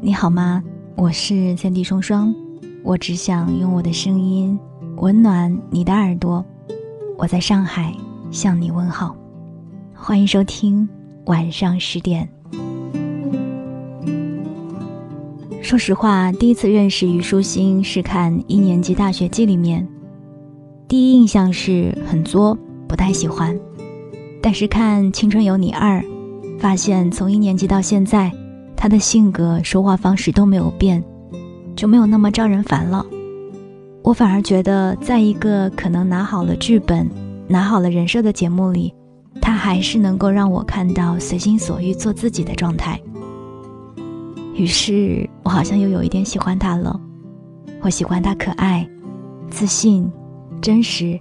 你好吗？我是三弟双双，我只想用我的声音温暖你的耳朵。我在上海向你问好，欢迎收听晚上十点。说实话，第一次认识虞书欣是看《一年级大学记》里面，第一印象是很作，不太喜欢。但是看《青春有你二》，发现从一年级到现在。他的性格、说话方式都没有变，就没有那么招人烦了。我反而觉得，在一个可能拿好了剧本、拿好了人设的节目里，他还是能够让我看到随心所欲做自己的状态。于是我好像又有一点喜欢他了。我喜欢他可爱、自信、真实，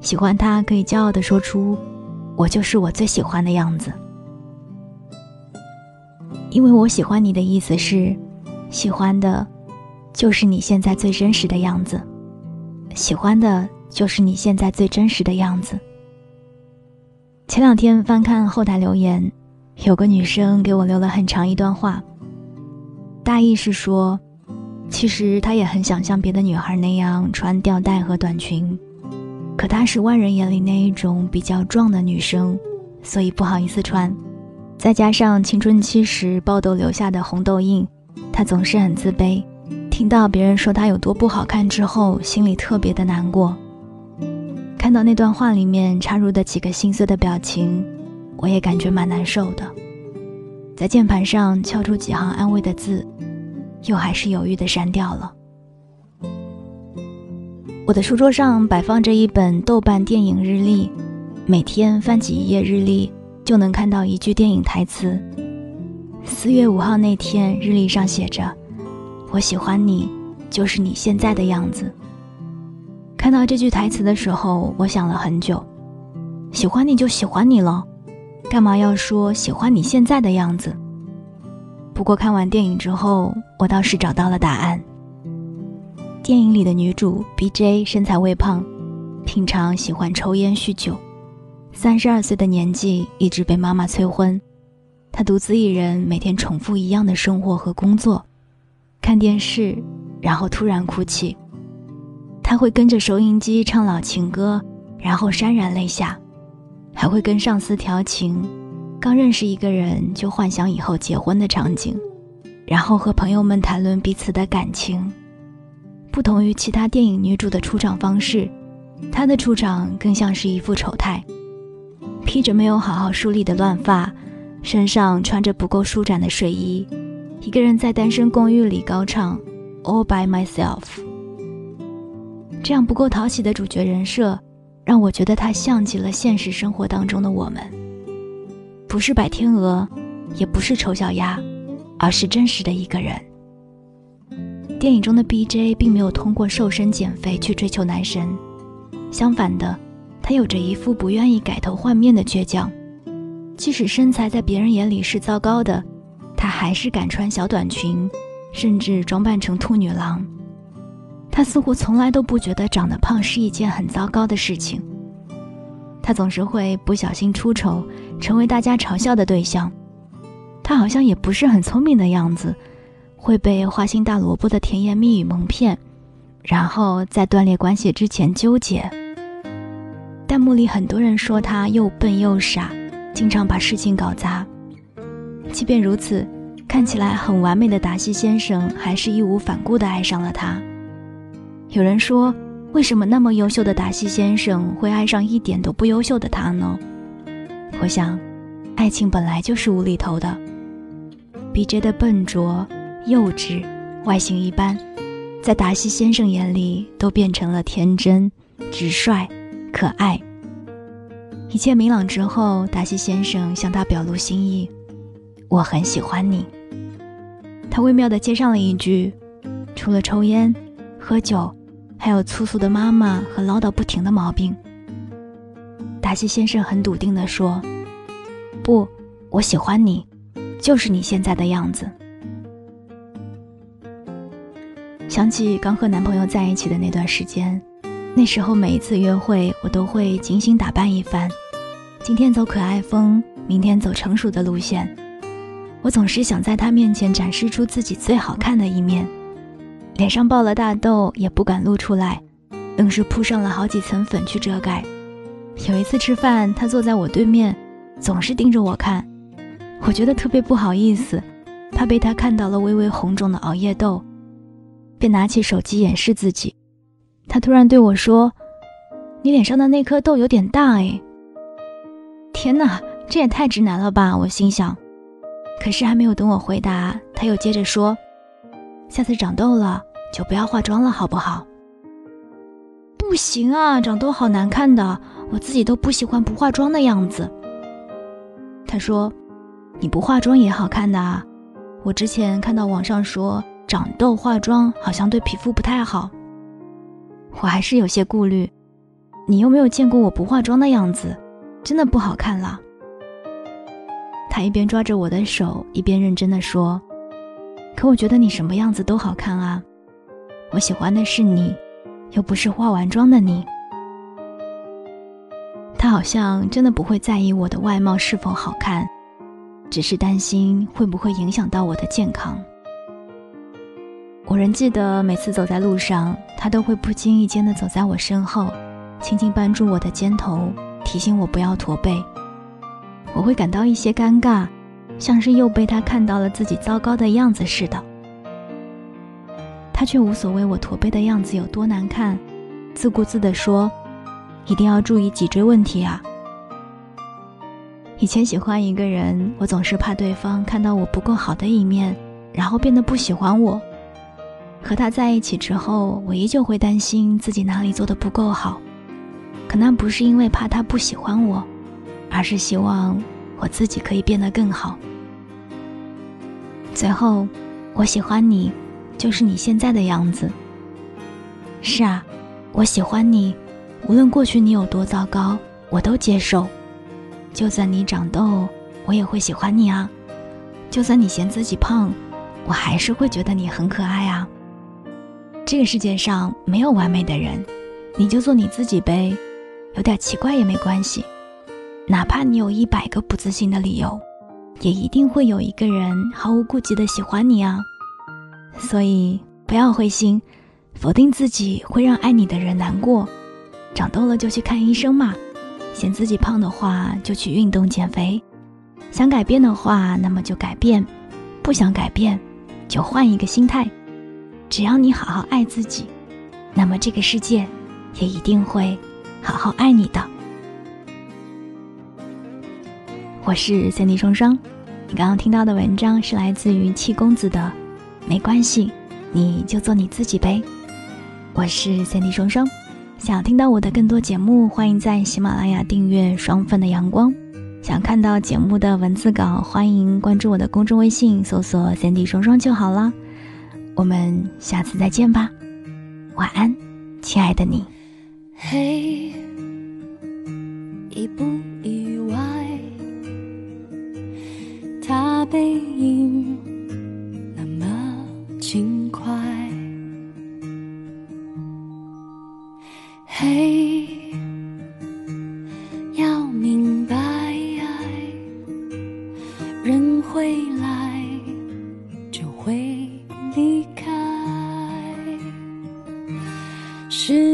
喜欢他可以骄傲地说出“我就是我最喜欢的样子”。因为我喜欢你的意思是，喜欢的，就是你现在最真实的样子，喜欢的就是你现在最真实的样子。前两天翻看后台留言，有个女生给我留了很长一段话，大意是说，其实她也很想像别的女孩那样穿吊带和短裙，可她是万人眼里那一种比较壮的女生，所以不好意思穿。再加上青春期时爆痘留下的红痘印，他总是很自卑。听到别人说他有多不好看之后，心里特别的难过。看到那段话里面插入的几个心碎的表情，我也感觉蛮难受的。在键盘上敲出几行安慰的字，又还是犹豫的删掉了。我的书桌上摆放着一本豆瓣电影日历，每天翻几页日历。就能看到一句电影台词。四月五号那天，日历上写着：“我喜欢你，就是你现在的样子。”看到这句台词的时候，我想了很久。喜欢你就喜欢你了，干嘛要说喜欢你现在的样子？不过看完电影之后，我倒是找到了答案。电影里的女主 B J 身材微胖，平常喜欢抽烟酗酒。三十二岁的年纪，一直被妈妈催婚，他独自一人，每天重复一样的生活和工作，看电视，然后突然哭泣。他会跟着收音机唱老情歌，然后潸然泪下，还会跟上司调情，刚认识一个人就幻想以后结婚的场景，然后和朋友们谈论彼此的感情。不同于其他电影女主的出场方式，她的出场更像是一副丑态。披着没有好好梳理的乱发，身上穿着不够舒展的睡衣，一个人在单身公寓里高唱《All by Myself》。这样不够讨喜的主角人设，让我觉得他像极了现实生活当中的我们。不是白天鹅，也不是丑小鸭，而是真实的一个人。电影中的 BJ 并没有通过瘦身减肥去追求男神，相反的。他有着一副不愿意改头换面的倔强，即使身材在别人眼里是糟糕的，他还是敢穿小短裙，甚至装扮成兔女郎。他似乎从来都不觉得长得胖是一件很糟糕的事情。他总是会不小心出丑，成为大家嘲笑的对象。他好像也不是很聪明的样子，会被花心大萝卜的甜言蜜语蒙骗，然后在断裂关系之前纠结。弹幕里很多人说他又笨又傻，经常把事情搞砸。即便如此，看起来很完美的达西先生还是义无反顾地爱上了他。有人说，为什么那么优秀的达西先生会爱上一点都不优秀的他呢？我想，爱情本来就是无厘头的。BJ 的笨拙、幼稚、外形一般，在达西先生眼里都变成了天真、直率。可爱。一切明朗之后，达西先生向他表露心意：“我很喜欢你。”他微妙地接上了一句：“除了抽烟、喝酒，还有粗俗的妈妈和唠叨不停的毛病。”达西先生很笃定地说：“不，我喜欢你，就是你现在的样子。”想起刚和男朋友在一起的那段时间。那时候每一次约会，我都会精心打扮一番，今天走可爱风，明天走成熟的路线。我总是想在他面前展示出自己最好看的一面，脸上爆了大痘也不敢露出来，愣是铺上了好几层粉去遮盖。有一次吃饭，他坐在我对面，总是盯着我看，我觉得特别不好意思，怕被他看到了微微红肿的熬夜痘，便拿起手机掩饰自己。他突然对我说：“你脸上的那颗痘有点大哎。”天哪，这也太直男了吧！我心想。可是还没有等我回答，他又接着说：“下次长痘了就不要化妆了，好不好？”不行啊，长痘好难看的，我自己都不喜欢不化妆的样子。他说：“你不化妆也好看的啊。”我之前看到网上说长痘化妆好像对皮肤不太好，我还是有些顾虑。你又没有见过我不化妆的样子，真的不好看了。他一边抓着我的手，一边认真的说：“可我觉得你什么样子都好看啊，我喜欢的是你，又不是化完妆的你。”他好像真的不会在意我的外貌是否好看，只是担心会不会影响到我的健康。我仍记得每次走在路上，他都会不经意间的走在我身后，轻轻扳住我的肩头，提醒我不要驼背。我会感到一些尴尬，像是又被他看到了自己糟糕的样子似的。他却无所谓我驼背的样子有多难看，自顾自地说：“一定要注意脊椎问题啊。”以前喜欢一个人，我总是怕对方看到我不够好的一面，然后变得不喜欢我。和他在一起之后，我依旧会担心自己哪里做的不够好，可那不是因为怕他不喜欢我。而是希望我自己可以变得更好。最后，我喜欢你，就是你现在的样子。是啊，我喜欢你，无论过去你有多糟糕，我都接受。就算你长痘，我也会喜欢你啊。就算你嫌自己胖，我还是会觉得你很可爱啊。这个世界上没有完美的人，你就做你自己呗，有点奇怪也没关系。哪怕你有一百个不自信的理由，也一定会有一个人毫无顾忌的喜欢你啊！所以不要灰心，否定自己会让爱你的人难过。长痘了就去看医生嘛，嫌自己胖的话就去运动减肥。想改变的话，那么就改变；不想改变，就换一个心态。只要你好好爱自己，那么这个世界也一定会好好爱你的。我是三 D 双双，你刚刚听到的文章是来自于七公子的，没关系，你就做你自己呗。我是三 D 双双，想听到我的更多节目，欢迎在喜马拉雅订阅双份的阳光。想看到节目的文字稿，欢迎关注我的公众微信，搜索三 D 双双就好了。我们下次再见吧，晚安，亲爱的你。嘿，一步。背影那么轻快，嘿，要明白，人会来就会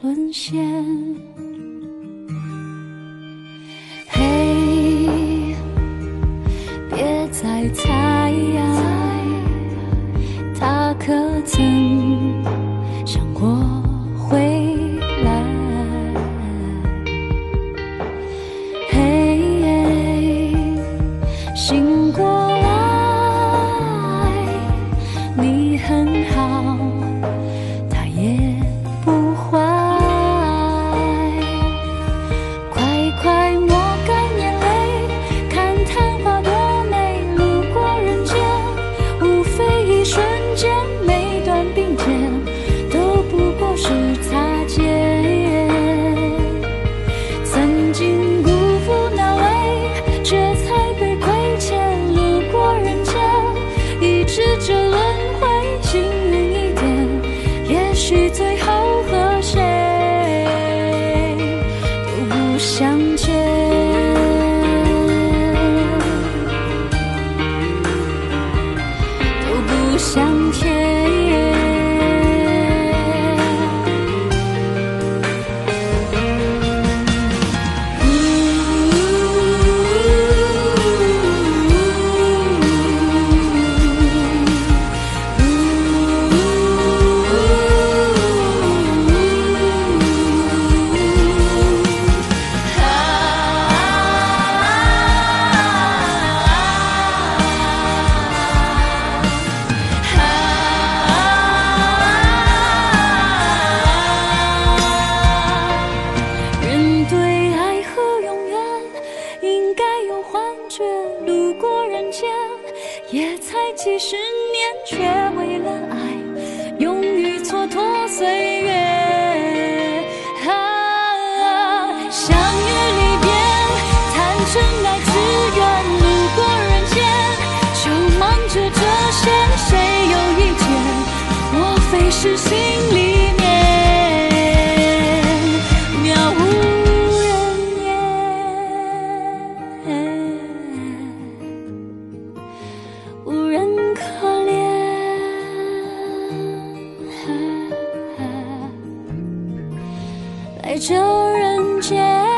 沦陷。嘿别再猜他可曾是最在这人间。